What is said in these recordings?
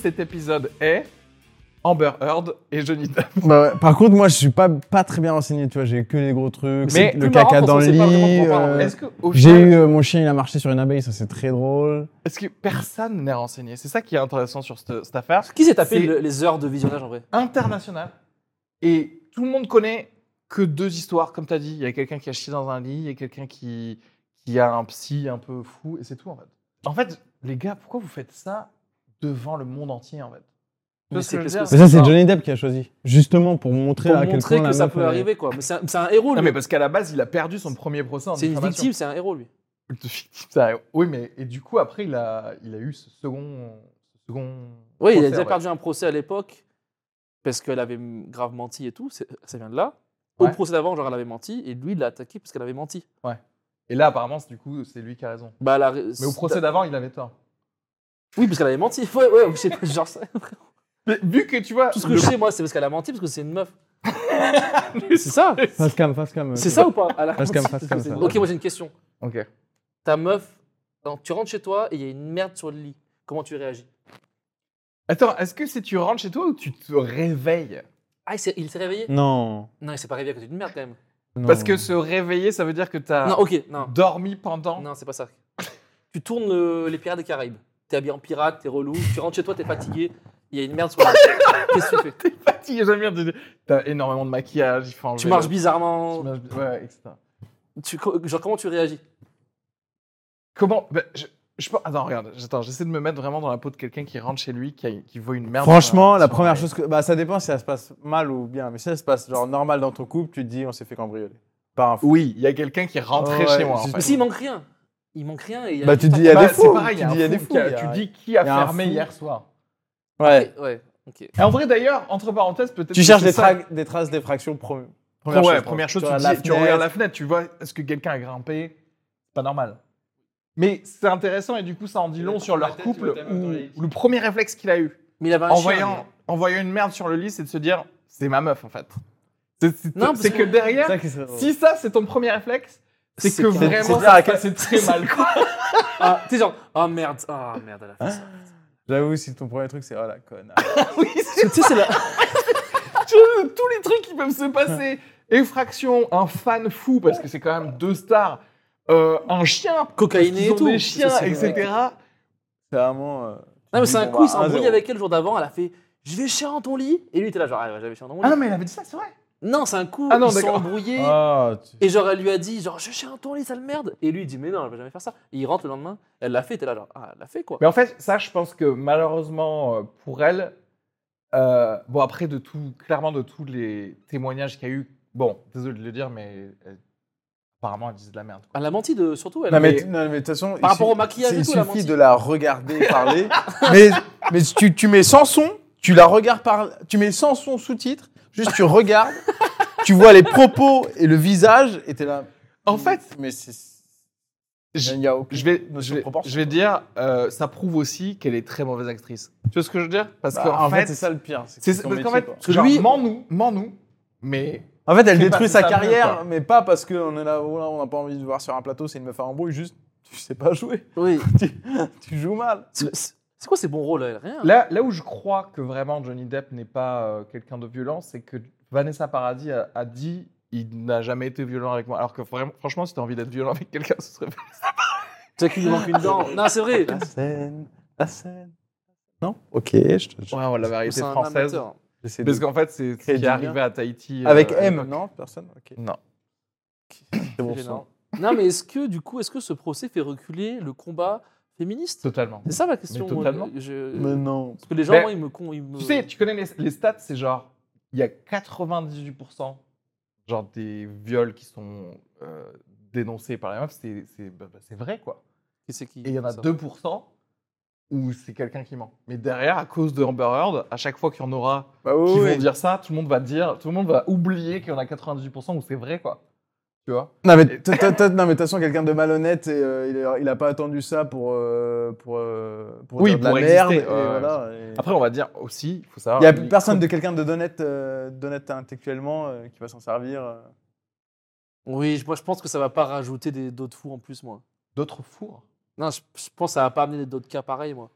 cet épisode est Amber Heard et Johnny Depp. Bah ouais. Par contre, moi, je suis pas, pas très bien renseigné, tu vois. J'ai que les gros trucs. Mais le marrant caca dans on le lit. euh, J'ai eu euh, mon chien, il a marché sur une abeille, ça c'est très drôle. est-ce que personne n'est renseigné? C'est ça qui est intéressant sur cette, cette affaire. Qui s'est tapé le- les heures de visionnage en vrai? International. Et tout le monde connaît que deux histoires, comme tu as dit. Il y a quelqu'un qui a chié dans un lit, il y a quelqu'un qui, qui a un psy un peu fou, et c'est tout en fait. En fait, les gars, pourquoi vous faites ça devant le monde entier en fait Mais ce que ça, c'est. Johnny Depp qui a choisi. Justement pour montrer Pour à quel montrer point la ça peut arriver quoi. Mais c'est un, c'est un héros Non, lui. mais parce qu'à la base, il a perdu son premier procès en C'est une victime, c'est un héros lui. Oui, mais et du coup, après, il a, il a eu ce second. ce second Oui, il a déjà ouais. perdu un procès à l'époque parce qu'elle avait grave menti et tout. c'est- Ça vient de là. Au Ouais. procès d'avant, genre elle avait menti et lui il l'a attaqué parce qu'elle avait menti. Et là, apparemment, c'est- du coup, c'est lui qui a raison. Bah, elle a- Mais au procès d'avant, il avait tort. Oui, parce qu'elle avait menti. Ouais, ouais, je sais pas, genre ça. Mais vu que tu vois. Tout ce que le- je sais, moi, c'est parce qu'elle a menti, parce que c'est une meuf. c'est ça Face cam, face cam. C'est ça ou pas? Elle a Face cam, face cam, Ok, moi j'ai une question. Ok. Ta meuf, non, tu rentres chez toi et il y a une merde sur le lit. Comment tu réagis? Attends, est-ce que c'est tu rentres chez toi ou tu te réveilles? Ah, il s'est il s'est réveillé? Non. Non, il s'est pas réveillé à côté d'une merde quand même. non. Parce que se réveiller, ça veut dire que tu as Non, ok, non. dormi pendant. Non, c'est pas ça. tu tournes le- les Pirates des Caraïbes. T'es habillé en pirate, t'es relou. Tu rentres chez toi, t'es fatigué. Il y a une merde sur lit. Qu'est-ce que tu fais fatigué, j'aime bien. te- T'as énormément de maquillage, il faut enlever Tu marches bizarrement. tu marches- Ouais, etc. Tu, genre, comment tu réagis? Comment bah, je, je Attends, regarde, attends, j'essaie de me mettre vraiment dans la peau de quelqu'un qui rentre chez lui, qui, a- qui voit une merde. Franchement, la première chose que. Bah, ça dépend si ça se passe mal ou bien. Mais si ça se passe genre normal dans ton couple, tu te dis on s'est fait cambrioler. Par un fou. Oui, il y a quelqu'un qui est rentré Ouais, chez moi. en fait. Mais s'il manque rien. Il manque rien et il y a Bah, tu dis, il y a Bah, des c'est fous. Tu a dis, il y a des fou fous. Tu dis qui a il y a un fermé hier soir. Ouais. Ouais, ok. Et en vrai, d'ailleurs, entre parenthèses, peut-être. Tu que cherches des, ça- tra- des traces d'effraction. Première, ouais, première chose, tu, regardes dis- la tu fenêtre. regardes la fenêtre, tu vois, est-ce que quelqu'un a grimpé? C'est pas normal. Mais c'est intéressant et du coup, ça en dit long sur leur couple où le premier réflexe qu'il a eu Mais il avait un en chien, voyant, en voyant une merde sur le lit, c'est de se dire c'est ma meuf en fait. C'est que que- derrière, C'est ça qui serait drôle. si ça c'est ton premier réflexe, c'est C'est que c'est vraiment passait très mal. quoi. Ah, tu sais, genre, oh merde, ah merde, elle a fait ça. J'avoue, si ton premier truc c'est oh la conne. oui, c'est tu sais, c'est la. tous les trucs qui peuvent se passer. Effraction, un fan fou parce que c'est quand même deux stars, euh, un chien, Cocaïné ils et ont tout. des chiens, Ça, c'est etc. C'est vraiment. euh, Non, mais c'est un coup, il s'est embrouillé 1-0. avec elle le jour d'avant. Elle a fait Je vais chier dans ton lit. Et lui, il était là, genre, ah, jamais chier dans mon lit. Ah non, mais elle avait dit ça, c'est vrai. Non, c'est un coup, Ah non, ils sont embrouillés. Ah, tu- Et genre, elle lui a dit, genre, je chie dans ton lit, sale merde. Et lui, il dit, mais non, elle va jamais faire ça. Et il rentre le lendemain, elle l'a fait, t'es là, genre, ah, elle l'a fait quoi. Mais en fait, ça, je pense que malheureusement euh, pour elle, euh, bon après de tout, clairement de tous les témoignages qu'il y a eu, bon, désolé de le dire, mais euh, apparemment elle disait de la merde. quoi. Elle a menti de, surtout, elle. Non mais, Mais- non, mais de toute façon, Par il rapport au maquillage il suffit menti. de la regarder parler. mais mais tu, tu mets sans son, tu la regardes par, tu mets sans son sous-titre, juste tu regardes, tu vois les propos et le visage, et t'es là. En fait, mais c'est, je, je vais, je vais, je vais dire, euh, ça prouve aussi qu'elle est très mauvaise actrice. Tu vois ce que je veux dire? Parce Bah, qu'en en fait, fait, c'est ça le pire. c'est parce qu'en fait, genre, lui- mens-nous, mens-nous, mais En fait, elle détruit sa carrière, mais pas parce qu'on est là, oh là, on n'a pas envie de voir sur un plateau, c'est une meuf à embrouille, juste tu sais pas jouer, Oui. tu joues mal. C'est quoi ces bons rôles, elle Rien. Là, là où je crois que vraiment Johnny Depp n'est pas euh, quelqu'un de violent, c'est que Vanessa Paradis a, a dit il n'a jamais été violent avec moi. Alors que vraiment, franchement, si tu as envie d'être violent avec quelqu'un, ce serait. Tu sais qu'il lui manque une dent. Non, c'est vrai. La scène, la scène. Non? Ok, je te jure. Ouais, la un française. Parce qu'en fait, c'est ce qui est arrivé à Tahiti. Avec euh, à M, non Personne? Ok. Non. C'est bon. Non, mais est-ce que, du coup, est-ce que ce procès fait reculer le combat féministe Totalement. C'est ça ma question. Mais totalement. moi, je- Mais non. Parce que les gens, moi, ils me. con- ils me- Tu sais, tu connais les, les stats, c'est genre, il y a 98% genre des viols qui sont euh, dénoncés par les meufs, c'est c'est- bah, bah, c'est vrai quoi. Qui c'est qui Et il y en a ça 2% où c'est quelqu'un qui ment. Mais derrière, à cause de Amber Heard, à chaque fois qu'il y en aura Bah oui, qui oui. vont dire ça, tout le monde va dire, tout le monde va oublier qu'il y en a 98% où c'est vrai quoi. Tu vois Non mais non, de toute façon quelqu'un de malhonnête et euh, il, a, il a pas attendu ça pour euh, pour euh, pour Oui, dire de la merde. exister, et ouais, voilà, et- Après, on va dire aussi, il faut savoir. il y a personne de quelqu'un de d'honnête euh, d'honnête intellectuellement euh, qui va s'en servir. euh. Oui, je- moi je pense que ça va pas rajouter des- d'autres fous en plus, moi. D'autres fours Non, je, je pense que ça va pas amener d'autres cas pareils, moi.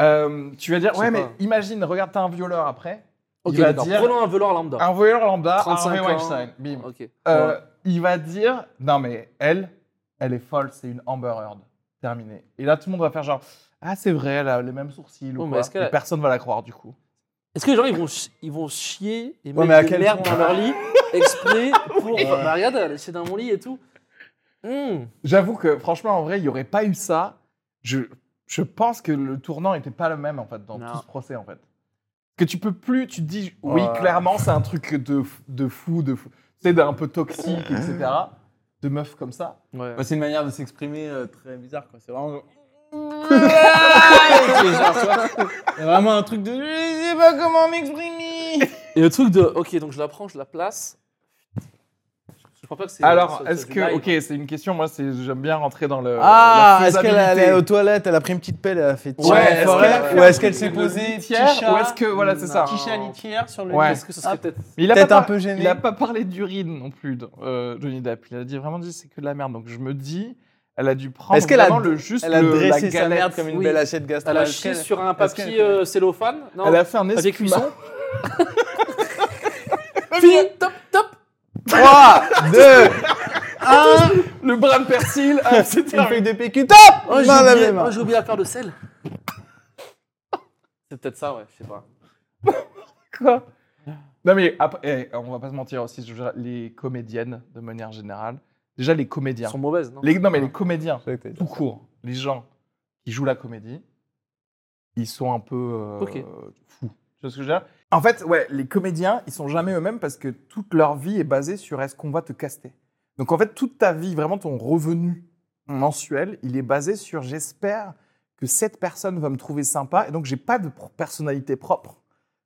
Euh, Tu vas dire, ouais, mais pas. imagine, regarde, t'as un violeur après. Ok, il va dire, Prenons un velours lambda. un violeur lambda, 35 Harvey ans. Weinstein, bim. Ok. Euh, Il va dire, non mais elle, elle est folle, c'est une Amber Heard. Terminé. Et là, tout le monde va faire genre, ah c'est vrai, elle a les mêmes sourcils ou mais quoi. Et personne va la croire du coup. Est-ce que les gens ils vont, ils vont chier et mettre des merdes dans leur lit exprès pour. Bah, regarde, elle est chez dans mon lit et tout. Hmm. J'avoue que franchement, en vrai, il n'y aurait pas eu ça. Je, je pense que le tournant n'était pas le même en fait dans Non. tout ce procès en fait. Que tu peux plus, tu te dis, oui, clairement, c'est un truc de, de fou, de fou. C'est d'un peu toxique, etc. De meufs comme ça. Ouais. Bah, c'est une manière de s'exprimer euh, très bizarre, quoi. C'est vraiment. C'est vraiment un truc de. Je sais pas comment m'exprimer. Et le truc de. Ok, donc je la prends, je la place. Crois pas que c'est. Alors, est-ce que, live. ok, c'est une question, moi, c'est, j'aime bien rentrer dans le. Ah, la est-ce qu'elle est aux toilettes, elle a pris une petite pelle, elle a fait Ouais, tirer est-ce forêt, qu'elle a fait ou est-ce qu'elle s'est posée ou est-ce que, voilà, c'est ça. petit chat litière sur le Ouais. lit Est-ce que ce serait Hop. peut-être. Il a Peut-être pas un peu gêné? Il a pas parlé d'urine non plus, euh, Johnny Depp. Il a dit vraiment dit c'est que de la merde. Donc je me dis, elle a dû prendre Est-ce qu'elle a- vraiment le juste Elle a le- la dressé sa galette. merde? comme une Oui. belle assiette gastro. Elle a chié sur un papier euh, cellophane? Non Elle a fait un escuma. cuisson? Fini Top, top 3, 2, 1, Le brin de persil. ah, c'était une un- feuille de PQ, top Oh, j'ai la oublié, même. oh, j'ai oublié de sel. C'est peut-être ça, ouais, je sais pas. Quoi? Non mais après, eh, on va pas se mentir aussi. je veux dire, les comédiennes de manière générale. Déjà les comédiens. Elles sont mauvaises, non? Les, non mais les comédiens. Je que tout ça. court, les gens qui jouent la comédie, ils sont un peu euh, Ok. fous. Tu vois ce que je veux dire? En fait, ouais, les comédiens, ils sont jamais eux-mêmes parce que toute leur vie est basée sur est-ce qu'on va te caster. Donc en fait, toute ta vie, vraiment ton revenu mensuel, il est basé sur j'espère que cette personne va me trouver sympa et donc j'ai pas de personnalité propre.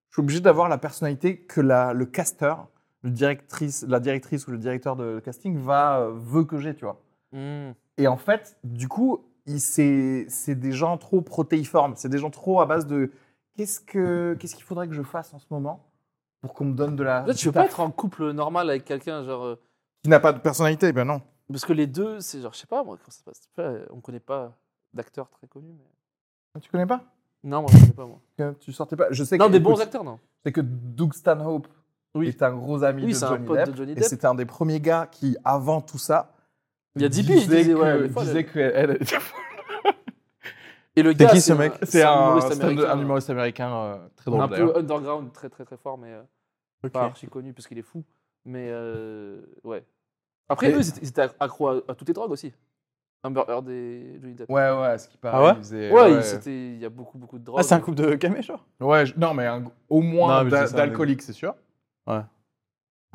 Je suis obligé d'avoir la personnalité que la, le casteur, le directrice, la directrice ou le directeur de casting va euh, veut que j'ai, tu vois. Hmm. Et en fait, du coup, c'est des gens trop protéiformes. C'est des gens trop à base de qu'est-ce que qu'est-ce qu'il faudrait que je fasse en ce moment pour qu'on me donne de la. Fait, tu veux pas être en couple normal avec quelqu'un, genre. euh, Qui n'a pas de personnalité, ben non. Parce que les deux, c'est genre, je sais pas, moi, comment ça se passe. Sais pas, On connaît pas d'acteurs très connus. Mais... Tu connais pas? Non, moi, je connais pas, moi. Tu sortais pas. Je sais Non, que, des bons écoute, acteurs, non. C'est que Doug Stanhope Oui. est un gros ami Oui, de c'est un Johnny pote Depp. de Johnny Et Depp. c'était un des premiers gars qui, avant tout ça, Il y a 10 piges, je disais, que, ouais, des fois, disait elle- qu'elle était Et le C'est gars, qui, ce mec C'est un, humoriste stand- américain, un humoriste américain euh, très drôle un peu underground, très très très fort, mais euh, pas archi connu parce qu'il est fou. Mais euh, ouais. Après, eux, ils étaient- accros à, à toutes les drogues aussi. Amber Heard et Johnny Depp. Ouais, ouais, ce qui paraît. Ah ouais il faisait- Ouais, ouais. il c'était- il y a beaucoup beaucoup de drogues. Ah, c'est un couple de camé, genre? Ouais, je- non, mais un- au moins d'alcoolique, c'est sûr. Ouais.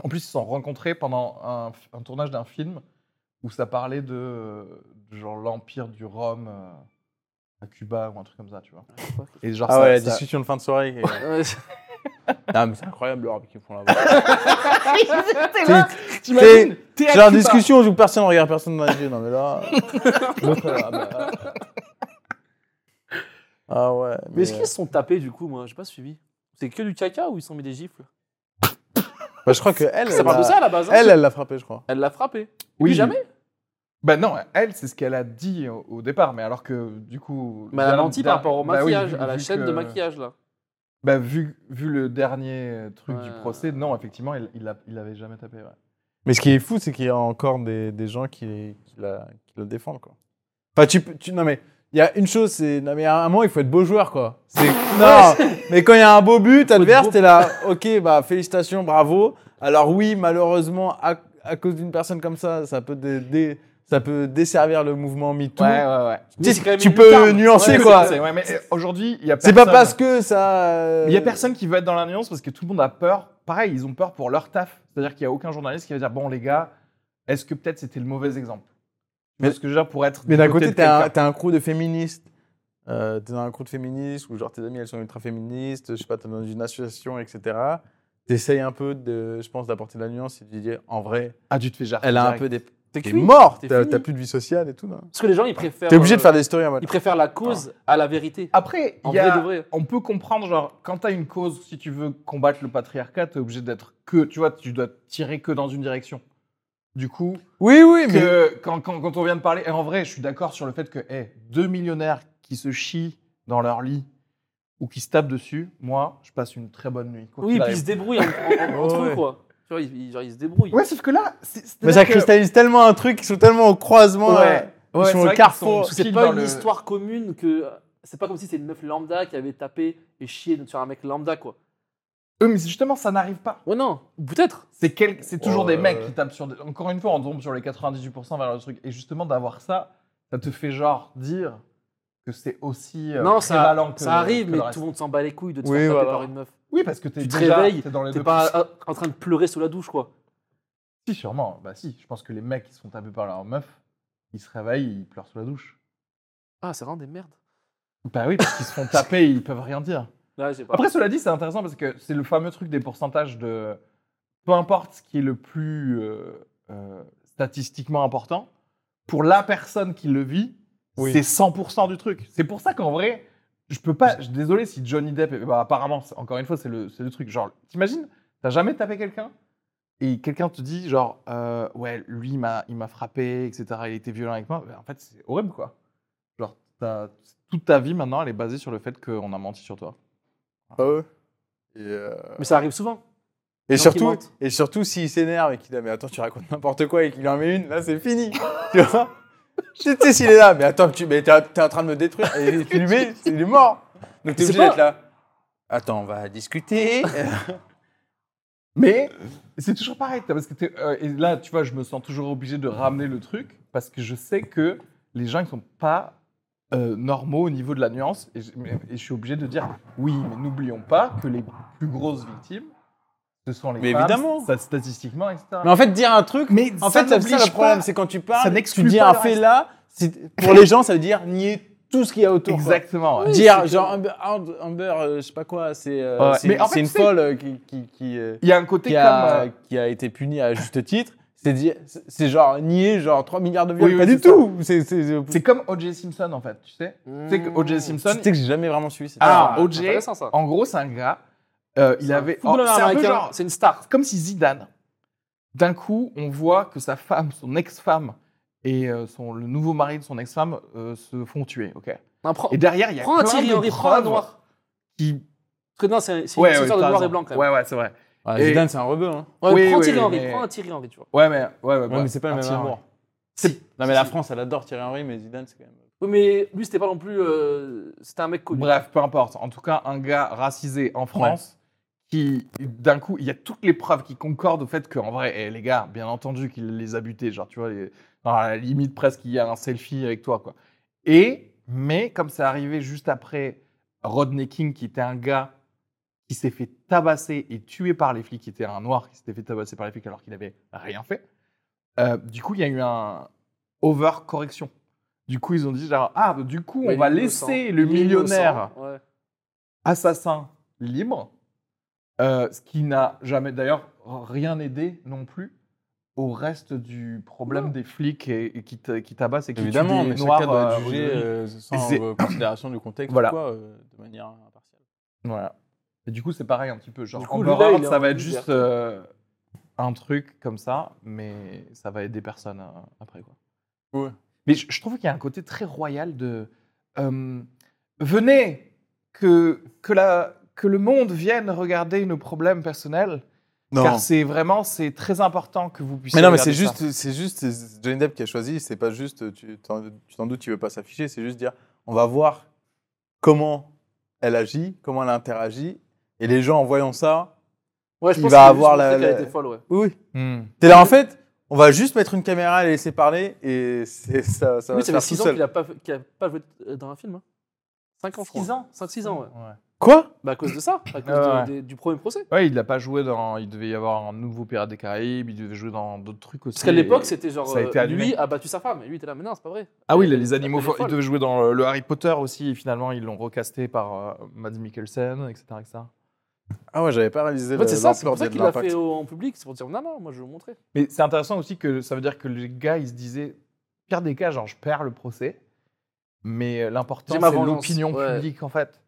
En plus, ils se sont rencontrés pendant un, un tournage d'un film où ça parlait de, de genre l'empire du rhum euh, à Cuba ou un truc comme ça, tu vois. Et genre Ah ça- ouais, la ça- discussion de fin de soirée. Ouais, Ah, mais c'est incroyable le rap qu'ils font là-bas. T'imagines Genre discussion, on joue personne, on regarde personne dans les yeux. Non mais là. ah, bah. Ah ouais. Mais est-ce qu'ils se sont tapés du coup Moi, j'ai pas suivi. C'est que du caca ou ils se sont mis des gifles? Bah, je crois que elle. Ça elle parle de ça à la base. hein Elle, elle l'a frappé, je crois. Elle l'a frappé. Oui, jamais Bah non, elle, c'est ce qu'elle a dit au, au départ, mais alors que du coup. Mais elle a menti par rapport au bah oui, maquillage, vu- à la chaîne que- de maquillage là. Bah vu, vu le dernier truc du procès, non, effectivement, il, il, a- il avait jamais tapé. ouais. Mais ce qui est fou, c'est qu'il y a encore des, des gens qui, qui, la, qui défendent, quoi. Enfin, tu, peux- tu, non, mais il y a une chose, c'est. Non, mais à un moment, il faut être beau joueur, quoi. C'est- Non, mais quand il y a un beau but adverse, t'es là, ok, bah, félicitations, bravo. Alors, oui, malheureusement, à, à cause d'une personne comme ça, ça peut, dé- dé- ça peut desservir le mouvement MeToo. Ouais, ouais, ouais. Tu, sais, c'est peux nuancer, Ouais, quoi. c'est- ouais, mais euh, aujourd'hui, il y a C'est personne. pas parce que ça. euh, Il y a personne qui veut être dans la nuance parce que tout le monde a peur. Pareil, ils ont peur pour leur taf. C'est-à-dire qu'il n'y a aucun journaliste qui va dire Bon, les gars, est-ce que peut-être c'était le mauvais exemple? Mais- Mais ce que dire pour être. Mais du d'un côté, t'es un, un crew de féministes. Euh, t'es dans un crew de féministes où genre tes amis elles sont ultra féministes, je sais pas, t'es dans une association, etc. T'essayes un peu de, je pense, d'apporter de la nuance et de dire en vrai, Ah, tu te fais jarter elle a un peu des. T'es T'es cuit. mort, T'es t'as t'as plus de vie sociale et tout. non? Parce que les gens ils préfèrent. T'es obligé de euh, faire des stories en mode. Ils préfèrent la cause à la vérité. Après, En il y a- vrai de vrai. on peut comprendre, genre, quand tu as une cause, si tu veux combattre le patriarcat, tu es obligé d'être que, tu vois, tu dois tirer que dans une direction. Du coup, Oui, oui, mais. quand, quand, quand on vient de parler, et en vrai, je suis d'accord sur le fait que hey, deux millionnaires qui se chient dans leur lit ou qui se tapent dessus, moi, je passe une très bonne nuit. quoi Oui, puis ils se débrouillent en- en- en- entre eux, quoi. Tu vois, ils, ils- genre, ils se débrouillent. Ouais, sauf que là, c'est- c'est Mais ça que- cristallise tellement un truc, ils sont tellement au croisement. Ouais. Ils Ouais, sont c'est au carrefour. C'est pile pas dans une le- histoire commune que. C'est pas comme si c'était une meuf lambda qui avait tapé et chié sur un mec lambda, quoi. Eux, mais justement, ça n'arrive pas. Ouais, non, peut-être. C'est quel... c'est toujours Ouais. des mecs qui tapent sur. des- Encore une fois, on tombe sur les 98% vers le truc. Et justement, d'avoir ça, ça te fait genre dire que c'est aussi euh, non, ça, prévalent que ça le- arrive, que mais le reste. tout le monde s'en bat les couilles de te Oui, faire taper voilà. par une meuf. Oui, parce que t'es Tu te déjà réveilles, t'es dans les T'es deux pas pouces. en train de pleurer sous la douche, quoi. Si, sûrement. Bah si, je pense que les mecs qui se font taper par leur meuf, ils se réveillent, ils pleurent sous la douche. Ah, c'est vraiment des merdes. Bah oui, parce qu'ils se font taper, ils peuvent rien dire. Ouais, je sais pas. Après, cela dit, c'est intéressant parce que c'est le fameux truc des pourcentages de. Peu importe ce qui est le plus euh, euh, statistiquement important, pour la personne qui le vit, Oui. c'est 100% du truc. C'est pour ça qu'en vrai, je peux pas. je- Désolé si Johnny Depp. est- Bah, apparemment, c'est- encore une fois, c'est le, c'est le truc. Genre, t'imagines, t'as jamais tapé quelqu'un et quelqu'un te dit, genre, euh, ouais, lui, il m'a il m'a frappé, etc. Il était violent avec moi. Bah, en fait, c'est horrible, quoi. Genre, t'as- toute ta vie maintenant, elle est basée sur le fait qu'on a menti sur toi. Ah ouais. Et, euh, Mais ça arrive souvent. et surtout, et surtout s'il s'énerve et qu'il a mais attends tu racontes n'importe quoi et qu'il en met une, là c'est fini. tu vois? Tu sais s'il est là, mais attends tu mais t'es t'es en train de me détruire et tu lui mets, il est mort. Donc t'es C'est obligé pas- d'être là. Attends on va discuter. Mais c'est toujours pareil, t'as- parce que t'es- euh, et là, tu vois, je me sens toujours obligé de ramener le truc parce que je sais que les gens ils sont pas euh, normaux au niveau de la nuance et je, mais- et je suis obligé de dire oui, mais n'oublions pas que les plus grosses victimes, ce sont les Mais femmes, évidemment. sta- statistiquement, etc. mais en fait dire un truc, Mais en ça fait c'est ça n'oblige le problème, c'est quand tu Ça parles, tu dis un fait reste. là, pour les gens ça veut dire nier tout ce qu'il y a autour. Exactement. Oui, Dire genre Amber, Amber, Amber, euh, je sais pas quoi, c'est euh, Ouais. c'est- Mais en c'est fait, une folle euh, qui qui, qui, euh, Il y a un côté qui comme. a, euh, qui a été puni à juste titre, c'est genre nier genre 3 milliards de viols, Oui, oui, pas du ça. tout. C'est comme O.J. Simpson en fait, tu sais. Tu sais que O.J. Simpson, tu sais que j'ai jamais vraiment suivi cette Alors, histoire. O.J. C'est intéressant, ça. en gros, c'est un gars. Euh, il avait. oh, c'est un peu genre- C'est une star. comme si Zidane, d'un coup, on voit que sa femme, son ex-femme et euh, son, le nouveau mari de son ex-femme euh, se font tuer. ok? Et derrière, il y a Prends un plein Thierry de Henry, prends un noir. qui. Parce que non, c'est c'est Ouais, une ouais, histoire de noir et blanc quand même. Ouais, ouais, c'est vrai. Ouais, Et- Zidane, c'est un rebeu. Hein. Ouais, Oui, prends oui, Thierry oui, Henry, mais- prends un Thierry Henry, tu vois. Ouais, mais. Ouais, ouais, Ouais, ouais. mais c'est pas le Un même amour. C'est- Non, mais la. France, elle adore Thierry Henry, mais Zidane, c'est quand même. Oui, mais lui, c'était pas non plus. euh, C'était un mec connu. Bref, peu importe. En tout cas, un gars racisé en France qui, d'un coup, il y a toutes les preuves qui concordent au fait qu'en vrai, eh, les gars, bien entendu qu'il les a butés. Genre, tu vois, les- dans la limite presque, il y a un selfie avec toi, quoi. Et, mais comme c'est arrivé juste après Rodney King, qui était un gars qui s'est fait tabasser et tuer par les flics, qui était un noir qui s'était fait tabasser par les flics alors qu'il avait rien fait. euh, du coup, il y a eu un over-correction. Du coup, ils ont dit genre, ah, du coup, on va innocent. laisser le est millionnaire assassin libre, euh, ce qui n'a jamais d'ailleurs rien aidé non plus au reste du problème Non. des flics et, et qui, ta- qui tabassent et qui Évidemment, tuent mais des chacun noirs. doit euh, juger aujourd'hui. euh, sans euh, considération du contexte Voilà. ou quoi, euh, de manière impartiale. Voilà. Et du coup, c'est pareil un petit peu. Genre, Du coup, là, ça va être juste euh, un truc comme ça, mais ça va aider personne euh, après. Quoi. Ouais. Mais je, je trouve qu'il y a un côté très royal de euh, venez que, que, la, que le monde vienne regarder nos problèmes personnels. Car c'est vraiment c'est très important que vous puissiez. Mais non, mais c'est juste, c'est juste c'est Johnny Depp qui a choisi. C'est pas juste, tu t'en tu t'en doutes, tu veux pas s'afficher. C'est juste dire, on va voir comment elle agit, comment elle interagit, et les gens en voyant ça, Ouais, je Il pense va avoir la- montré qu'elle la- était folle, ouais. oui, oui. T'es là en fait, on va juste mettre une caméra et la laisser parler, et c'est ça, ça va Oui, se ça fait tout 6 ans qu'il a pas qu'il a pas joué euh, dans un film. 5 ans, je crois. Six ans 5-6 ans, ouais. Ouais. Quoi Bah, à cause de ça, à cause Ouais, de- ouais. des- du premier procès. Ouais, il n'a pas joué dans. Il devait y avoir un nouveau Pirate des Caraïbes, il devait jouer dans d'autres trucs aussi. Parce qu'à l'époque, c'était genre. ça a été euh, annulé. lui a battu sa femme. Et lui, il était là, mais non, c'est pas vrai. Ah oui, les animaux. Il devait jouer dans le, le Harry Potter aussi, et finalement, ils l'ont recasté par euh, Mads Mikkelsen, etc. etc. Ah ouais, j'avais pas réalisé En fait, c'est ça, c'est pour ça qu'il l'a fait au- en public. C'est pour dire, non, non, moi, je vais vous montrer. Mais c'est intéressant aussi que ça veut dire que les gars, ils se disaient, pire des cas, genre, je perds le procès, mais euh, l'important, c'est l'opinion ouais. publique, en fait.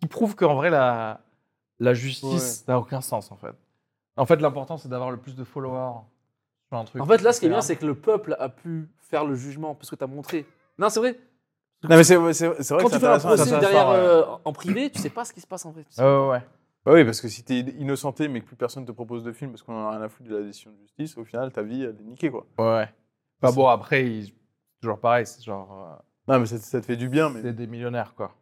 Qui prouve qu'en vrai, la, la justice n'a aucun sens, en fait. En fait, l'important, c'est d'avoir le plus de followers sur un truc. En fait, là, ce qui est bien, c'est que le peuple a pu faire le jugement parce que tu as montré. Non, c'est vrai. Non, mais c'est vrai Quand que tu fais un procès derrière euh, en privé, tu sais pas ce qui se passe en vrai. Tu sais Ouais, ouais, ouais. Bah oui, parce que si t'es innocenté mais que plus personne te propose de film parce qu'on en a rien à foutre de la décision de justice, au final, ta vie, elle est niquée, quoi. Ouais. Bah bon, après, il- c'est toujours pareil, c'est genre. Non, mais ça, ça te fait du bien, euh, mais... c'est des millionnaires, quoi.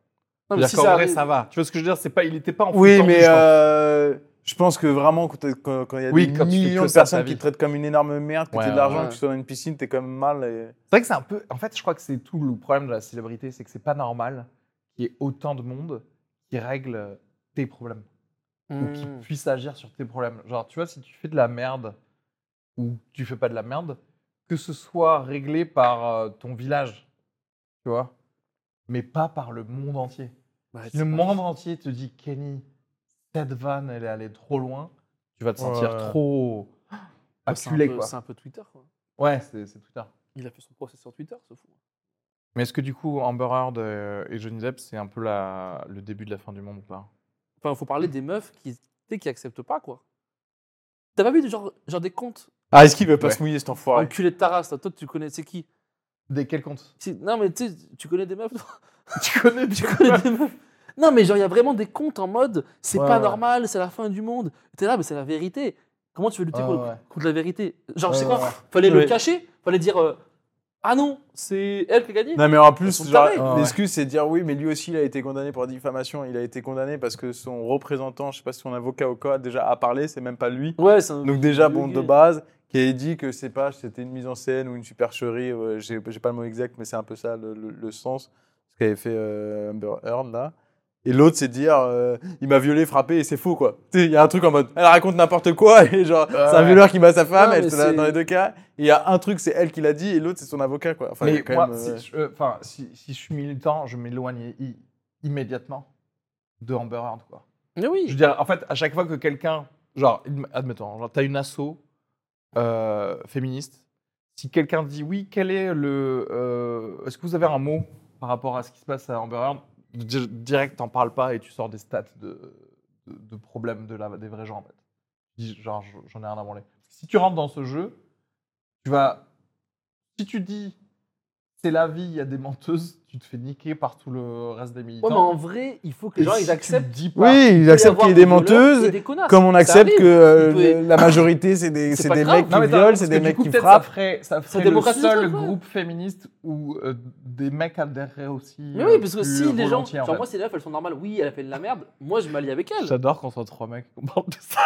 Non, mais si ça vrai, arrive- ça va. Tu vois ce que je veux dire C'est pas, il était pas en Oui, mais je pense. euh, je pense que vraiment, quand t'es- quand quand il y a Oui, des millions de personnes qui te traitent comme une énorme merde, que Ouais, tu de l'argent, ouais. que tu sois dans une piscine, t'es quand même mal. Et... C'est vrai que c'est un peu. En fait, je crois que c'est tout le problème de la célébrité, c'est que c'est pas normal qu'il y ait autant de monde qui règle tes problèmes ou qui Hmm. puisse agir sur tes problèmes. Genre, tu vois, si tu fais de la merde ou tu fais pas de la merde, que ce soit réglé par euh, ton village, tu vois, mais pas par le monde entier. Bah, Si le monde entier te dit Kenny, cette vanne, elle est allée trop loin, tu vas te sentir Ouais. trop c'est un acculé, peu- quoi. C'est un peu Twitter. Quoi. Ouais, c'est Twitter. Il a fait son procès sur Twitter, ce fou. Mais est-ce que du coup, Amber Heard euh, et Johnny Depp, c'est un peu la, le début de la fin du monde ou pas? Enfin, faut parler des meufs qui, tu sais, qui acceptent pas, quoi. T'as pas vu genre, genre des comptes Ah, est-ce qu'il veut pas Ouais. se mouiller, cet enfoiré? Enculés de ta race là. Toi, tu connais, c'est qui? Des quels comptes Non, mais tu sais, tu connais des meufs toi? Tu connais Tu connais des meufs Non, mais genre, il y a vraiment des comptes en mode c'est Ouais, pas ouais. normal, c'est la fin du monde. T'es là, mais c'est la vérité. Comment tu veux lutter Ouais, contre, ouais. contre la vérité? Genre, Ouais, c'est quoi? ouais. Fallait le cacher? Fallait dire euh, Ah non, c'est elle qui a gagné Non, mais en plus, l'excuse, c'est de dire oui, mais lui aussi, il a été condamné pour diffamation. Il a été condamné parce que son représentant, je sais pas si son avocat ou quoi, déjà a parlé, c'est même pas lui. Ouais, c'est un- Donc, déjà, bon, de base, qui a dit que c'est pas, c'était une mise en scène ou une supercherie, ouais, j'ai j'ai pas le mot exact, mais c'est un peu ça le, le- le sens, ce qu'avait fait euh, Amber Heard là. Et l'autre, c'est dire, euh, il m'a violé, frappé, et c'est faux, quoi. Il y a un truc en mode, elle raconte n'importe quoi, et genre, c'est un violeur qui bat sa femme, Non, elle se l'a dans les deux cas. Et il y a un truc, c'est elle qui l'a dit, et l'autre, c'est son avocat, quoi. Enfin, Mais quand moi, même, euh, si, je, enfin, si, si je suis militant, je m'éloigne immédiatement de Amber Heard, quoi. Mais oui. Je veux dire, en fait, à chaque fois que quelqu'un, genre, adm- admettons, genre, t'as une asso euh, féministe, si quelqu'un dit oui, quel est le, euh, est-ce que vous avez un mot par rapport à ce qui se passe à Amber Heard, di- direct, t'en parles pas et tu sors des stats de, problèmes de la, des vrais gens, en fait. Genre, j'en ai rien à branler. Si tu rentres dans ce jeu, tu vas, si tu dis c'est la vie, il y a des menteuses, tu te fais niquer par tout le reste des militants. Ouais, mais en vrai, il faut que les gens si ils tu acceptent. dis pas- Oui, ils acceptent qu'il y ait des menteuses, des comme on accepte que euh, peut- la majorité, c'est des, C'est des mecs qui Non, violent, c'est des mecs coup, qui frappent. Ça ferait, ça ferait le démocratise le seul groupe féministe où euh, des mecs adhéreraient aussi. Mais euh, oui, parce que si les gens. Genre, fait. moi, les meufs elles sont normales, oui, elle a fait de la merde, moi je m'allie avec elle. J'adore quand on soit trois mecs qu'on parle de ça.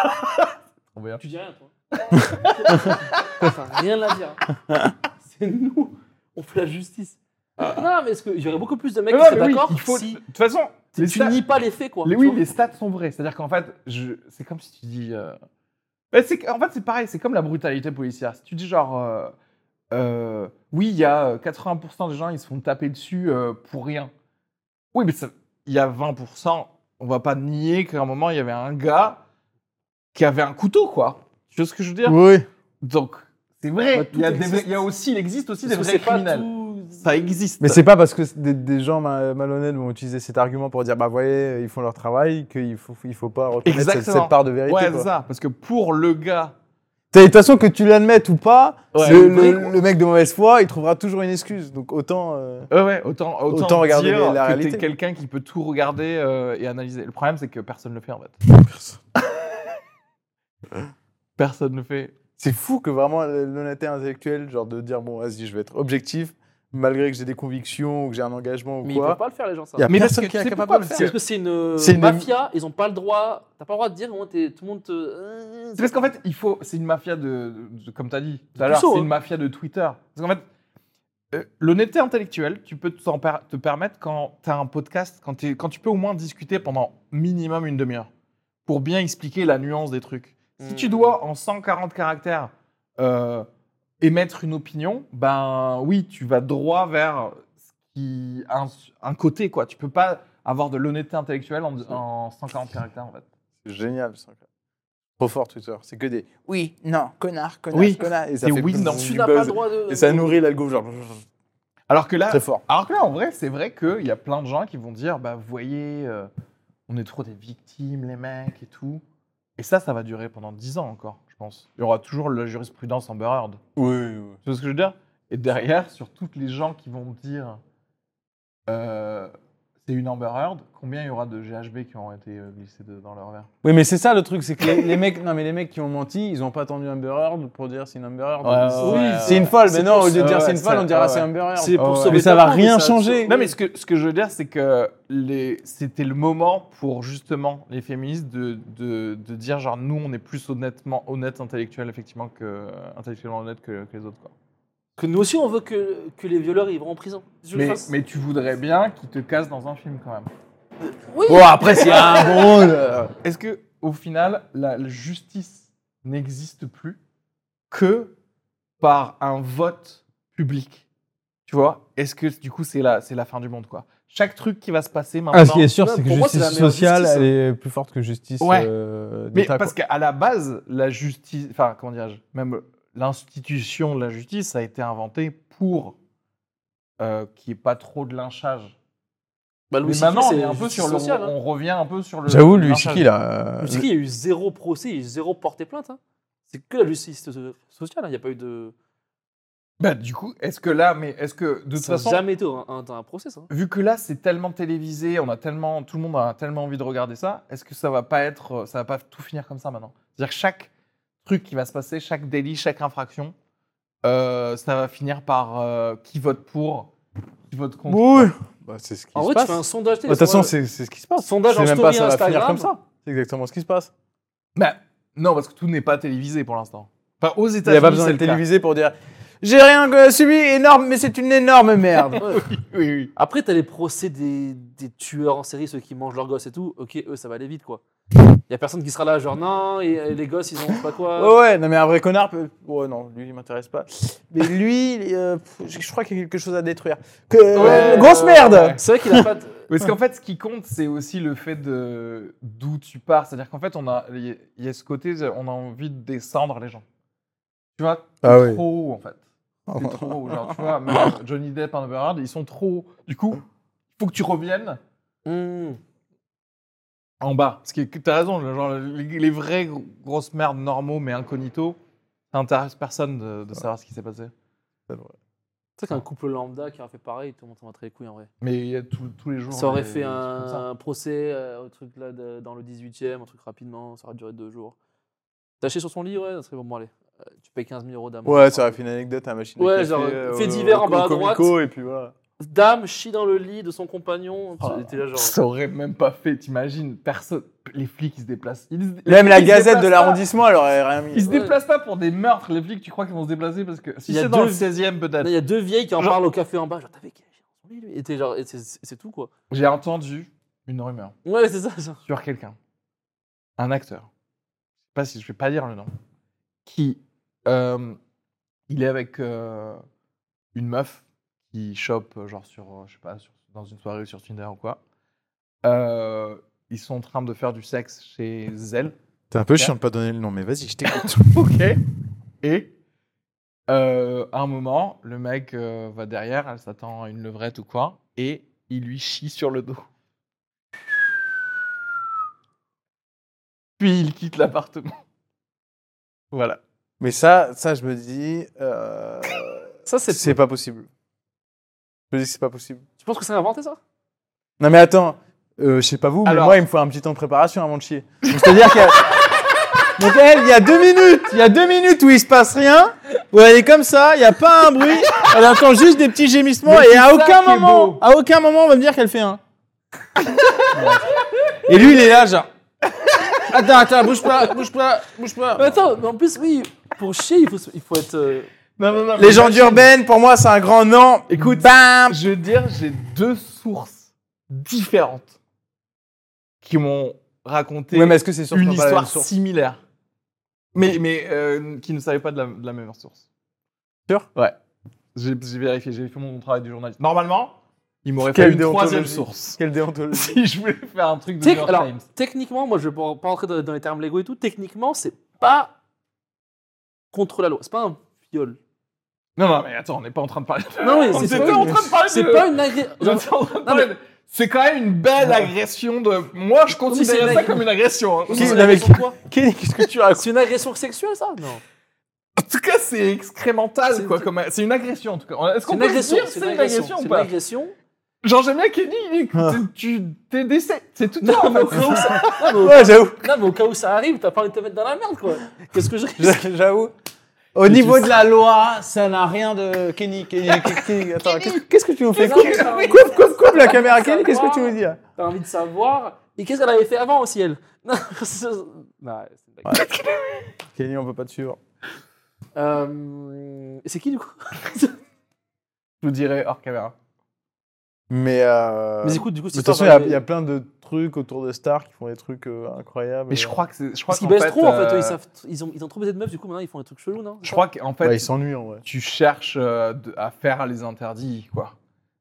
Tu dis rien, toi. enfin, rien à dire. hein. C'est nous. On fait la justice. Non, mais est-ce que j'aurais beaucoup plus de mecs Mais qui seraient d'accord il faut. si De toute façon, tu stats- nies pas les faits, quoi. les- oui, les stats sont vraies. C'est-à-dire qu'en fait, je... c'est comme si tu dis. euh, bah, c'est- en fait, c'est pareil. C'est comme la brutalité policière. Si tu dis genre. euh, euh, oui, il y a euh, 80% des gens, ils se font taper dessus euh, pour rien. Oui, mais ça- il y a 20%. On va pas nier qu'à un moment, il y avait un gars qui avait un couteau, quoi. Tu vois ce que je veux dire? Oui. Donc, c'est vrai. Bah, il, y a des existe. vrais- il y a aussi, il existe aussi Parce des vrais criminels. tout- Ça existe. Mais c'est pas parce que des, des gens ma- malhonnêtes vont utiliser cet argument pour dire bah voyez ils font leur travail qu'il faut il faut pas reconnaître cette, part de vérité. Ouais, quoi. c'est ça. Parce que pour le gars. De toute façon que tu l'admettes ou pas, Ouais, le, le vrai, le- quoi. le mec de mauvaise foi il trouvera toujours une excuse. Donc autant. euh, Ouais, ouais, autant, autant, Autant regarder dire la que réalité. t'es quelqu'un qui peut tout regarder euh, et analyser. Le problème, c'est que personne ne le fait en fait. personne ne le fait. C'est fou que vraiment l'honnêteté intellectuelle, genre de dire bon vas-y je vais être objectif malgré que j'ai des convictions ou que j'ai un engagement ou Mais ils peuvent quoi. pas le faire, les gens, ça. Il y a Mais parce personne que qui est capable de le faire. parce que c'est une, mafia, ils ont pas le droit. T'as pas le droit de dire, tout le monde te. euh, C'est parce qu'en fait, il faut. C'est une mafia de, de- comme tu as dit tout à l'heure, c'est hein. une mafia de Twitter. Parce qu'en fait, euh, l'honnêteté intellectuelle, tu peux per- te permettre quand tu as un podcast, quand tu peux au moins discuter pendant minimum une demi-heure pour bien expliquer la nuance des trucs. Si tu dois en 140 caractères euh, émettre une opinion, ben oui, tu vas droit vers ce qui un, un côté quoi. Tu peux pas avoir de l'honnêteté intellectuelle en, en 140 caractères en fait. C'est génial ça. Trop fort Twitter. C'est que des oui, non, connard, connard, Oui. connard. Et ça fait oui, non. du Tu n'as pas le droit de. Et ça nourrit l'algo genre Alors que là, très fort. Alors que là, en vrai, c'est vrai qu'il y a plein de gens qui vont dire, bah, vous voyez, euh, on est trop des victimes, les mecs et tout. Et ça, ça va durer pendant 10 ans encore, je pense. Il y aura toujours la jurisprudence Amber Heard. Oui, oui. Tu vois ce que je veux dire? Et derrière, sur toutes les gens qui vont dire euh, c'est une Amber Heard, combien il y aura de GHB qui ont été euh, glissés de- dans leur verre? Oui, mais c'est ça le truc, c'est que les, les mecs, non mais les mecs qui ont menti, ils ont pas attendu Amber Heard pour dire c'est une Amber Heard. Ouais, C'est- ouais, ouais, c'est une folle, mais non, au lieu de dire c'est une folle, on dira ouais, c'est. Amber Heard. C'est pour ouais. sauver Mais ça va rien changer. Non, mais ce que, ce que je veux dire, c'est que les- c'était le moment pour justement les féministes de, de, de dire genre nous, on est plus honnêtement honnête intellectuel, effectivement, que, intellectuellement honnête que, que les autres. Quoi. Que nous aussi, on veut que, que les violeurs ils vont en prison. Je Mais, tu voudrais bien qu'ils te cassent dans un film quand même. Oui. Bon, après, a un bon rôle. euh, Est-ce que au final, la, la justice n'existe plus que par un vote public? Tu vois Est-ce que du coup, c'est la, c'est la fin du monde quoi? Chaque truc qui va se passer maintenant. Ah, ce qui est sûr, Ouais, c'est que moi, c'est justice sociale, justice, hein. elle est plus forte que justice Ouais. euh, Mais d'État, parce qu'à la base, la justice, enfin comment dirais-je, même l'institution de la justice a été inventée pour euh, qu'il n'y ait pas trop de lynchage. Bah, Mais Louis maintenant, on c'est est un peu justice sur le, sociale, hein. on revient un peu sur le. J'avoue. Chiki, là. Louis Siki, il y a eu zéro procès, il y a eu zéro porté plainte. hein. C'est que la justice so- sociale, hein. il n'y a pas eu de. Bah, du coup, est-ce que là, mais est-ce que de toute Ça façon, jamais été un, un- un procès, ça. vu que là c'est tellement télévisé, on a tellement, tout le monde a tellement envie de regarder ça, est-ce que ça va pas être, ça va pas tout finir comme ça maintenant? C'est-à-dire que chaque truc qui va se passer, chaque délit, chaque infraction, euh, ça va finir par euh, qui vote pour, qui vote contre. Oui. Bah, c'est ce qui En se vrai, tu passe. fais un sondage. Bah, De toute façon, c'est c'est ce qui se passe. Sondage en même pas story ça va finir Instagram. comme ça. C'est exactement ce qui se passe. Bah, non, parce que tout n'est pas télévisé pour l'instant. Enfin, aux Il n'y États-Unis, a pas besoin c'est le cas. télévisé pour dire J'ai rien euh, subi énorme, mais c'est une énorme merde. Oui, oui. Après, t'as les procès des, des tueurs en série, ceux qui mangent leurs gosses et tout. Ok, eux, ça va aller vite, quoi. Il y a personne qui sera là, genre non, et, et les gosses, ils ont pas quoi. Ouais, ouais, non, mais un vrai connard peut. Ouais, non, lui, il m'intéresse pas. Mais lui, euh, je crois qu'il y a quelque chose à détruire. Que... Ouais, grosse merde ouais. C'est vrai qu'il a pas. de- Parce qu'en fait, ce qui compte, c'est aussi le fait de d'où tu pars. C'est-à-dire qu'en fait, on a, il y a- ce côté, on a envie de descendre les gens. Tu vois, Ah oui. trop haut en fait. C'est trop haut. Genre, tu vois, Johnny Depp Amber Heard, ils sont trop hauts. Du coup, il faut que tu reviennes Hmm. En bas. Parce que tu as raison, genre, les, gros- grosses merdes normaux mais incognito, ça intéresse personne de, de savoir ce qui s'est passé. C'est vrai qu'un couple lambda qui aurait fait pareil, tout le monde s'en battrait les couilles en vrai. Mais il y a tout- tous les jours. Ça aurait des- fait des trucs comme ça. un, procès euh, au truc là de- dans le 18 e un truc rapidement, ça aurait duré deux jours. Taché sur son lit, ouais, ça serait bon, bon allez. euh, tu payes 15 000 euros d'amende. Ouais, ça aurait fait une anecdote à la machine. à Ouais, café, genre, euh, fait divers en bas à Comico, droite. Et puis voilà. Dame chie dans le lit de son compagnon. Oh, là genre. Ça aurait même pas fait, t'imagines, personne. Les flics, ils se déplacent. Ils- les Même la ils gazette de l'arrondissement, elle aurait rien mis. Ils se Ouais. déplacent pas pour des meurtres, les flics, tu crois qu'ils vont se déplacer parce que si Il y a c'est dans deux- le 16e peut-être. Il y a deux vieilles qui en Genre- parlent au café en bas. Genre, t'avais quel âge? Dans son lit, lui Et t'es genre, et c'est- c'est c'est tout quoi. J'ai entendu une rumeur Ouais, c'est ça. ça. sur quelqu'un, un acteur, je sais pas si je vais pas dire le nom, qui euh, il est avec euh, une meuf qui chope euh, genre sur euh, je sais pas sur- dans une soirée sur Tinder ou quoi. Euh, ils sont en train de faire du sexe chez elle. T'es un peu chiant de pas donner le nom, mais vas-y, je t'écoute. ok. Et euh, à un moment, le mec euh, va derrière, elle s'attend à une levrette ou quoi, et il lui chie sur le dos. Puis il quitte l'appartement. Voilà. mais ça, ça, je me dis, euh, Ça, c'est pas possible. Je me dis, c'est pas possible. Tu penses que c'est inventé ça? Non, mais attends, euh, je sais pas vous, mais Alors- moi, il me faut un petit temps de préparation avant de chier. Donc, C'est-à-dire qu'il y a. Donc, elle, il y a deux minutes, il y a deux minutes où il se passe rien, où elle est comme ça, il y a pas un bruit, elle entend juste des petits gémissements, Mais et c'est à ça aucun qui est moment, beau. à aucun moment, on va me dire qu'elle fait un. et lui, il est là, genre. Attends, attends, bouge pas, bouge pas, bouge pas. Mais attends, mais en plus, oui, pour chier, il faut, se- il faut être. euh, Non, non, non. Légende urbaine, pour moi, c'est un grand nom. Écoute, bam Je veux dire, j'ai deux sources différentes qui m'ont raconté Ouais, mais est-ce que c'est sûr une histoire source similaire. Mais, mais euh, qui ne savaient pas de la, de la même source. Sûr? Ouais. J'ai vérifié, j'ai fait mon travail du journaliste. Normalement, il m'aurait fallu une troisième source. Quelle déontologie. Si je voulais faire un truc de Tec- New York alors, Times. techniquement, moi, je ne vais pas rentrer dans, dans les termes légaux et tout. Techniquement, c'est pas contre la loi. C'est pas un viol. Non, non, mais attends, on n'est pas en train de parler de... Non, oui, c'est pas, en train de parler c'est de- pas une agré- On était en train de parler de- c'est quand même une belle agression de. Moi, je considère ça comme une agression. hein. Mais agression qu'est-ce que tu racontes C'est une agression sexuelle, ça? Non. En tout cas, c'est excrémental, quoi. comme- C'est une agression, en tout cas. Est-ce C'est qu'on une peut agression. dire C'est une agression C'est une agression. Genre, j'aime bien Kenny, il Ah. tu t'es décès. C'est tout Non, mais au cas où ça- non, mais au- Ouais, j'avoue. non, mais au cas où ça arrive, t'as pas envie de te mettre dans la merde, quoi. Qu'est-ce que je risque? J'avoue. Au niveau de la loi, ça n'a rien de Kenny. Kenny, Kenny, attends, qu'est-ce que tu nous fais Coupe, coupe, coupe, coupe la caméra, Kenny, qu'est-ce que tu veux dire T'as envie de savoir. Et qu'est-ce qu'elle avait fait avant aussi, elle Non, c'est- c'est. Kenny, on peut pas te suivre. Euh, C'est qui, du coup Je vous dirai hors caméra. Mais, euh... Mais écoute, du coup, mais de c'est toute façon, il y a- il y, a plein de trucs autour de stars qui font des trucs euh, incroyables. Mais je crois que c'est. Je crois Parce qu'ils qu'en baissent fait, trop, en fait. euh, Ils, savent... ils, ont... ils ont trop baisé de meufs, du coup, maintenant, ils font des trucs chelous, non? Je crois qu'en fait, Ouais, ils s'ennuient en vrai. tu cherches euh, de- à faire les interdits, quoi.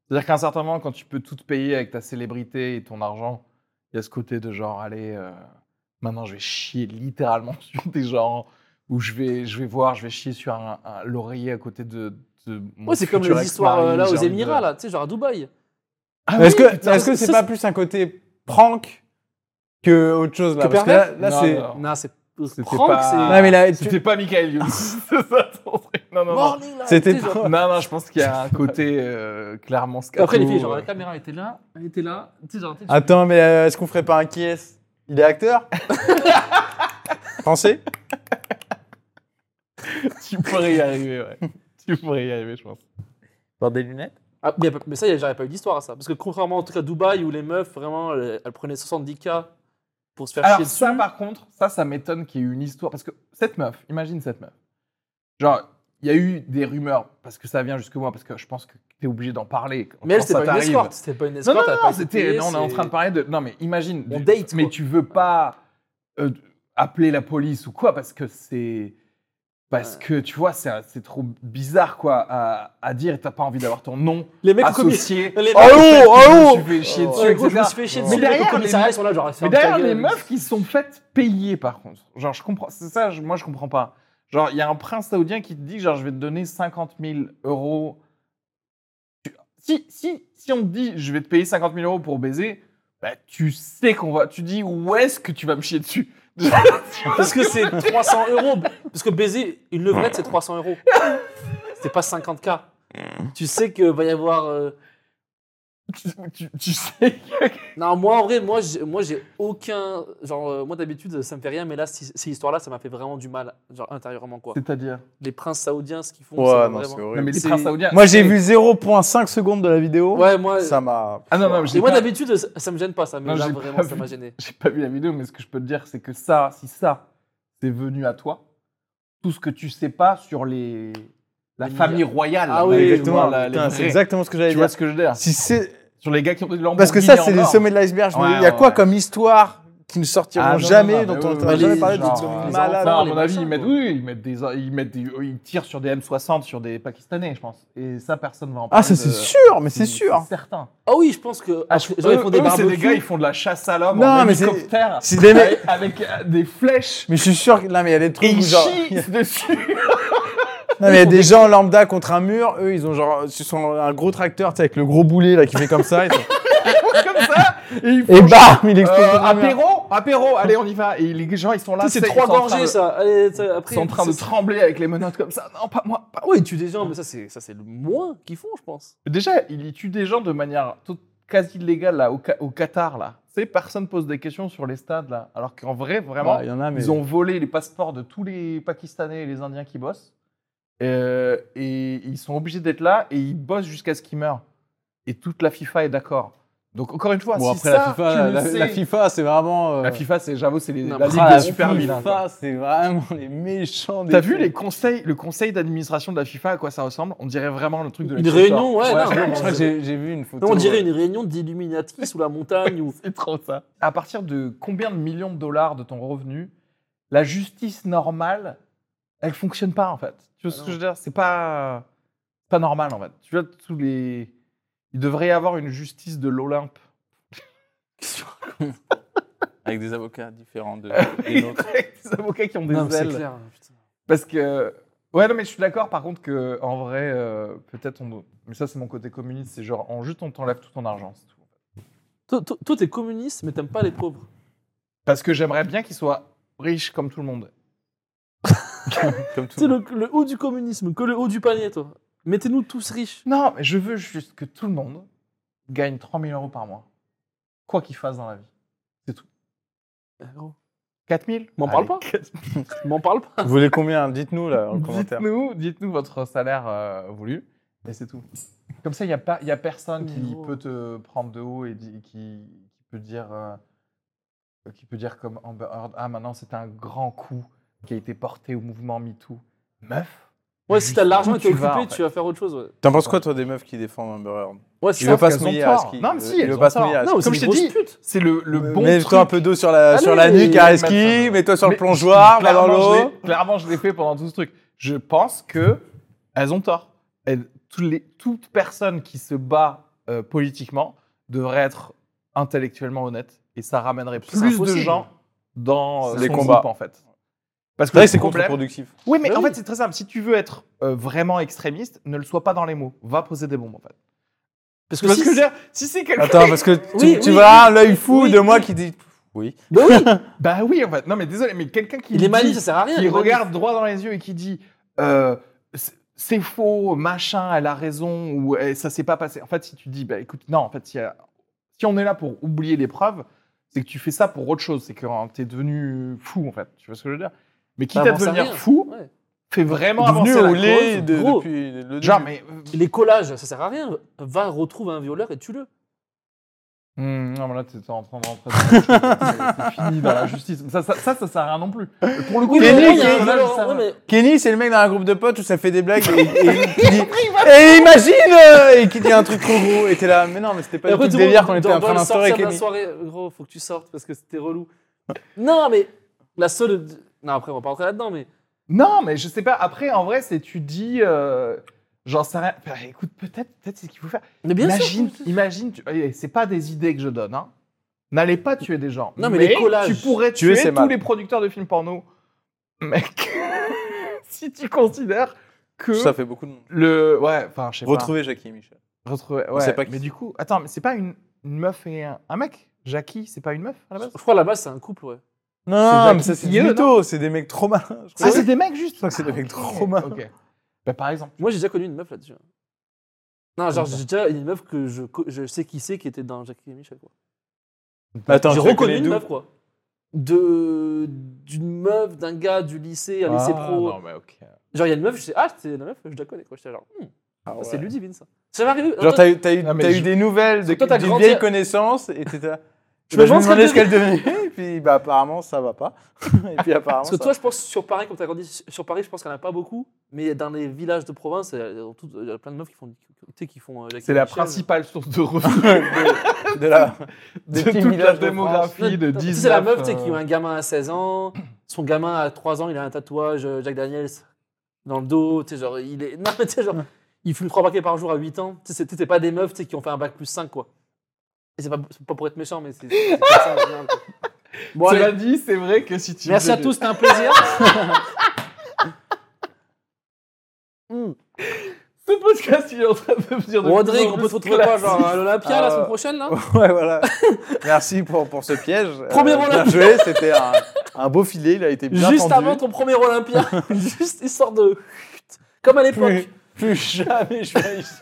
C'est-à-dire qu'à un certain moment, quand tu peux tout te payer avec ta célébrité et ton argent, il y a ce côté de genre, allez, euh, maintenant je vais chier littéralement sur des gens où je vais, je vais voir, je vais chier sur un, un- l'oreiller à côté de. de mon Ouais, c'est comme les histoires là aux de- Émirats, là, tu sais, genre à Dubaï. Ah est-ce oui, est-ce que c'est ça, pas plus un côté prank que autre chose là Que Parce que là, c'est. non. Non, c'est. C'était pas- c'est. Non, mais là, tu- C'était pas Michael Youn. c'est ça ton truc. Non, non, non. Morning, C'était pas- Non, non, je pense qu'il y a un côté euh, clairement scato. Après, les filles, genre, la caméra était là, elle était là. Tu sais, genre, tu sais, tu- Attends, mais euh, est-ce qu'on ferait pas un qui est Il est acteur? Français? Tu pourrais y arriver, ouais. tu pourrais y arriver, je pense. Porte des lunettes? Ah, mais, mais ça, j'aurais pas eu d'histoire à ça. Parce que contrairement en tout cas à Dubaï, où les meufs, vraiment, elles, elles prenaient 70K pour se faire Alors chier ça, dessus. par contre, ça, ça m'étonne qu'il y ait eu une histoire. Parce que cette meuf, imagine cette meuf. Genre, il y a eu des rumeurs, parce que ça vient jusque moi, parce que je pense que tu es obligé d'en parler. Mais elle, c'était ça pas une escorte. C'était pas une Non, escorte. non, non, été c'était. Non, on est en train de parler de. Non, mais imagine. On du- date, Mais tu veux pas euh, appeler la police ou quoi, parce que c'est. Parce que tu vois, c'est c'est trop bizarre, quoi, à, à dire. et T'as pas envie d'avoir ton nom Les mecs, associé. les mecs- au fait Allô, que allô Je me suis fait chier Oh. dessus, gros, je me suis fait chier Mais dessus. Les mecs derrière, les mecs- là, genre, Mais derrière, les meufs qui sont faites payer, par contre. Genre, je comprends. C'est ça, je- moi, je comprends pas. Genre, il y a un prince saoudien qui te dit, genre, je vais te donner 50 000 euros. Si, si, si on te dit, je vais te payer 50 000 euros pour baiser, bah, tu sais qu'on va. Tu dis, où est-ce que tu vas me chier dessus? Parce que c'est 300 euros. Parce que baiser une levrette, c'est 300 euros. C'est pas 50K. Tu sais que va y avoir. euh, tu, tu- tu sais. que- Non, moi en vrai, moi j'ai, moi j'ai aucun. Genre, euh, moi d'habitude, ça me fait rien, mais là, ci- ces histoires-là, ça m'a fait vraiment du mal, genre intérieurement quoi. C'est-à-dire. Les princes saoudiens, ce qu'ils font, Ouais, ça non, c'est. Non, horrible. mais les C'est- princes saoudiens. Moi, j'ai c'est- vu 0.5 secondes de la vidéo. Ouais, moi. Ça m'a. Ah non, non, mais j'ai Et moi pas- d'habitude, ça, ça me gêne pas, ça, mais Non, là j'ai vraiment, ça vu. m'a gêné. J'ai pas vu la vidéo, mais ce que je peux te dire, c'est que ça, si ça, c'est venu à toi, tout ce que tu sais pas sur les la famille royale, Ah oui, Exactement. vois, la- les Putain, vrais. c'est exactement ce que j'allais Tu dire. vois ce que je veux dire? Si c'est Sur les gars qui ont pris de parce que ça, c'est le le sommet de l'iceberg. Me Ouais, Il y a quoi ouais. comme histoire qui ne sortiront Ah, non, jamais, non, non, dont on oui, jamais les- parler, de genre, les malades. Non, à les mon avis, ils mettent, quoi. oui, ils mettent des, ils mettent des, ils tirent sur des M60 sur des Pakistanais, je pense. Et ça, personne va en parler. Ah, ça c'est sûr, mais c'est sûr. certain. Ah oui, je pense que. Ah, je- genre, ils eux- font des eux, c'est des barbecues. gars, ils font de la chasse à l'homme Non, en mais c'est- hélicoptère, c'est des mecs- avec, avec, euh, des flèches. Mais je suis sûr que là, mais il y a des Et trucs où ils genre. chient dessus. Non, mais il y a des gens lambda contre un mur, eux ils ont genre. Ce sont un gros tracteur, tu sais, avec le gros boulet là qui fait comme ça. ils sont- comme ça. Et, ils Et font bam, il explose. Euh, apéro, apéro, allez on y va. Et les gens ils sont là, c'est trois ils sont en train gorgées, de- ça. Allez, tu sais, après, Ils sont en train de trembler avec les menottes comme ça. Non, pas moi. Pas... Oui, ils tuent des gens, mais ça, c'est ça, c'est le moins qu'ils font, je pense. Déjà, ils tuent des gens de manière toute- quasi illégale là, au, Qatar là. Tu sais, personne pose des questions sur les stades là. Alors qu'en vrai, vraiment, il y en a, mais. ils ont volé les passeports de tous les Pakistanais et les Indiens qui bossent. Euh, et ils sont obligés d'être là et ils bossent jusqu'à ce qu'ils meurent. Et toute la FIFA est d'accord. Donc encore une fois, Bon, si après, ça, la FIFA, tu la, le la- sais- la FIFA, c'est vraiment. euh, La FIFA, c'est j'avoue, c'est les- Non, la mais ligue des la super vilains. quoi. FIFA, c'est vraiment les méchants des. T'as vu les conseils, le conseil d'administration de la FIFA, à quoi ça ressemble? On dirait vraiment le truc de Une la réunion, ouais, non, j'ai vu une photo. Non, on dirait euh, une réunion d'Illuminati sous la montagne ou. C'est trop ça. À partir de combien de millions de dollars de ton revenu, la justice normale, elle fonctionne pas en fait. Tu vois Ah ce non. que je veux dire? C'est pas pas normal en fait. Tu vois tous les, il devrait y avoir une justice de l'Olympe. Avec des avocats différents de, des avocats qui ont des Non, ailes. clair. putain. Parce que. Ouais, non, mais je suis d'accord, par contre, que en vrai, euh, peut-être on. Mais ça, c'est mon côté communiste, c'est genre, en juste, on t'enlève tout ton argent, c'est tout. Toi- toi, t'es communiste, mais t'aimes pas les pauvres. Parce que j'aimerais bien qu'ils soient riches comme tout le monde. Comme tout. le, le haut du communisme, que le haut du panier, toi. Mettez-nous tous riches. Non, mais je veux juste que tout le monde gagne 3000 euros par mois. Quoi qu'il fasse dans la vie. C'est tout. Eh, gros, 4000 M'en parle pas. 4000. M'en parle pas. Vous voulez combien? Dites-nous là en commentaire. Dites-nous dites-nous votre salaire euh, voulu. Et c'est tout. Comme ça, il n'y a, pas- y a personne qui peut te prendre de haut et qui peut dire. euh, qui peut dire comme Amber Heard, ah maintenant c'est un grand coup qui a été porté au mouvement MeToo. Meuf Ouais, si t'as de l'argent et t'es tu vas, occupé, tu vas faire autre chose. Ouais, T'en penses quoi toi des meufs qui défendent Amber Heard? Ouais c'est ça. pas se mouiller à. Non, mais si, il elles veut ont pas se tort. mouiller à Comme je t'ai dit. C'est le, le bon Mets-toi truc. un peu d'eau sur la, Allez, sur la nuque à ski, mets-toi sur le plongeoir, va dans l'eau. l'ai- Clairement, je l'ai fait pendant tout ce truc. Je pense que elles ont tort. Elles- tous les- toute personne qui se bat euh, politiquement devrait être intellectuellement honnête et ça ramènerait plus de gens dans euh, Les son combats. groupe, en fait. Parce que c'est contre-productif. Oui, mais Bah en oui. fait, c'est très simple. Si tu veux être euh, vraiment extrémiste, ne le sois pas dans les mots. Va poser des bombes, en fait. Parce que si, que dire c'est quelqu'un. Attends, parce que tu, Oui, tu oui, vois oui. l'œil fou Oui, de moi oui. qui dit oui. Bah oui, Bah oui, en fait. Non, mais désolé, mais quelqu'un qui. les dit- manifs, ça sert à rien. qui regarde droit dans les yeux et qui dit euh, c'est- faux, machin, elle a raison ou eh, ça s'est pas passé. En fait, si tu dis bah écoute, non, en fait, si, si on est là pour oublier les preuves, c'est que tu fais ça pour autre chose. C'est que tu es devenu fou, en fait. Tu vois ce que je veux dire? Mais quitte Bah, à devenir fou, Ouais. fais vraiment Devenu avancer la au lait cause. de- gros. depuis le début. Genre, mais. Les collages, ça sert à rien. Va retrouver un violeur et tue-le. hmm, non, mais là, tu es en train de rentrer dans justice. C'est fini dans la justice. Ça, ça, ça, ça sert à rien non plus. Pour le coup, Kenny, il y a un collage, violeur, ça ouais, mais Kenny, c'est le mec dans un groupe de potes où ça fait des blagues et, et qui dit Et imagine euh, Et qui dit un truc trop gros. Et t'es là, mais non, mais c'était pas du tout le délire qu'on était en train d'instaurer, Kenny. soirée. Gros, faut que tu sortes parce que c'était relou. Non, mais la seule. Non, après, on va pas rentrer là-dedans, mais. Non, mais je sais pas. Après, en vrai, c'est tu dis. euh, J'en sais rien. Bah, écoute, peut-être peut c'est ce qu'il faut faire. Mais bien imagine, sûr. imagine, tu... eh, c'est pas des idées que je donne, hein. N'allez pas tuer des gens. Non, mais les collages. Tu pourrais Tuer, tous mal. les producteurs de films porno. Mec, si tu considères que Ça fait beaucoup de monde. le. Ouais, enfin, je sais Retrouver Jackie et Michel. pas. Retrouver. On Ouais, pas qui mais du coup, attends, mais c'est pas une, une meuf et un, un mec? Jackie, c'est pas une meuf à la base? Je crois à la base, c'est un couple, ouais. Non, mais ça c'est du mytho, c'est des mecs trop malins. Je Ah, c'est des mecs juste Je crois que c'est des Ah, mecs trop malins. Ok. Bah, par exemple. Moi, j'ai déjà connu une meuf là-dessus. Non, genre, j'ai déjà une meuf que je, je sais qui c'est qui était dans Jackie et Michel, quoi. Mais attends, j'ai reconnu une meuf, quoi. De d'une meuf, d'un gars du lycée, un lycée Ah, pro. Non, mais ok. Genre, il y a une meuf, je sais, ah, c'est la meuf, je la connais, quoi. J'étais genre, hmm, Ah ouais. c'est Ludivine, ça. Ça va arriver. Genre, t'as eu, t'as eu, Non, mais t'as je- eu des nouvelles de, Toi, t'as d'une grandi- vieille connaissance et t'étais là. Je me je me demande demandais ce qu'elle devenait, et puis bah, apparemment ça va pas. et puis apparemment. Parce que toi, je pense, sur Paris, comme tu as grandi sur Paris, je pense qu'il n'y en a pas beaucoup. Mais dans les villages de province, il y a plein de meufs qui font, qui font euh, C'est la Michel. principale source de revenus de, de la, de petits toute la de démographie de tu 19. sais, c'est la meuf sais, euh, qui a un gamin à 16 ans, son gamin à 3 ans, il a un tatouage euh, Jack Daniels dans le dos, tu sais, genre, il est. Non, mais tu sais, genre, il fume 3 paquets par jour à 8 ans. Tu sais, pas des meufs qui ont fait un bac plus 5, quoi. Et c'est pas, pour être méchant, mais c'est. ça. Bon, Cela dit, c'est vrai que si tu. merci à tous, c'était un plaisir. Hmm. Ce podcast, il est en train de devenir de Rodrigue, on peut te retrouver quoi, genre à l'Olympia la Euh, semaine prochaine, là Ouais, voilà. Merci pour, pour ce piège. Euh, Premier bien Olympia. joué, c'était un, un beau filet, il a été bien Juste tendu. avant ton premier Olympia, juste histoire de. Comme à l'époque. Plus, plus jamais je vais ici.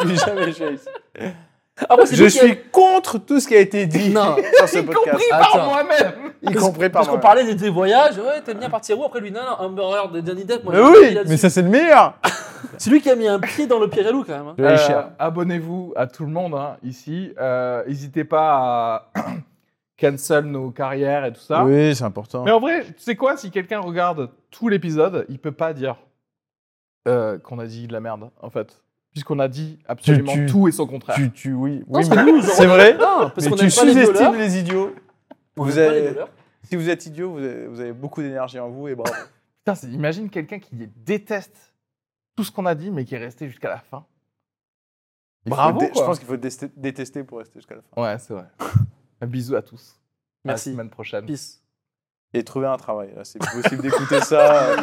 plus jamais je vais ici. C'est Je a- suis contre tout ce qui a été dit Non. sur ce Y podcast. compris Attends. par moi-même. Y compris par Parce qu'on parlait des, des voyages, ouais, t'aimes bien partir où Après lui, non, non, Amber Heard de Johnny Depp. Moi, Mais oui, mais ça c'est le meilleur. C'est lui qui a mis un pied dans le Pirello quand même. hein. Euh, Abonnez-vous à tout le monde hein, ici. Euh, N'hésitez pas à cancel nos carrières et tout ça. Oui, c'est important. Mais en vrai, tu sais quoi Si quelqu'un regarde tout l'épisode, il peut pas dire euh, qu'on a dit de la merde, en fait. Puisqu'on a dit absolument tu- tout et son contraire. Tu, tu, oui, oui, c'est vrai. Non, parce mais qu'on tu aime pas les sous-estimes les idiots. On Vous les avez-. Si vous êtes idiot, vous avez, vous avez beaucoup d'énergie en vous et bravo. Putain, c'est- imagine quelqu'un qui déteste tout ce qu'on a dit, mais qui est resté jusqu'à la fin. Il Bravo, dé- Je pense qu'il faut détester, détester pour rester jusqu'à la fin. Ouais, c'est vrai. Un bisou à tous. À la Merci. semaine prochaine. Peace. Et trouver un travail. Là, c'est possible d'écouter ça.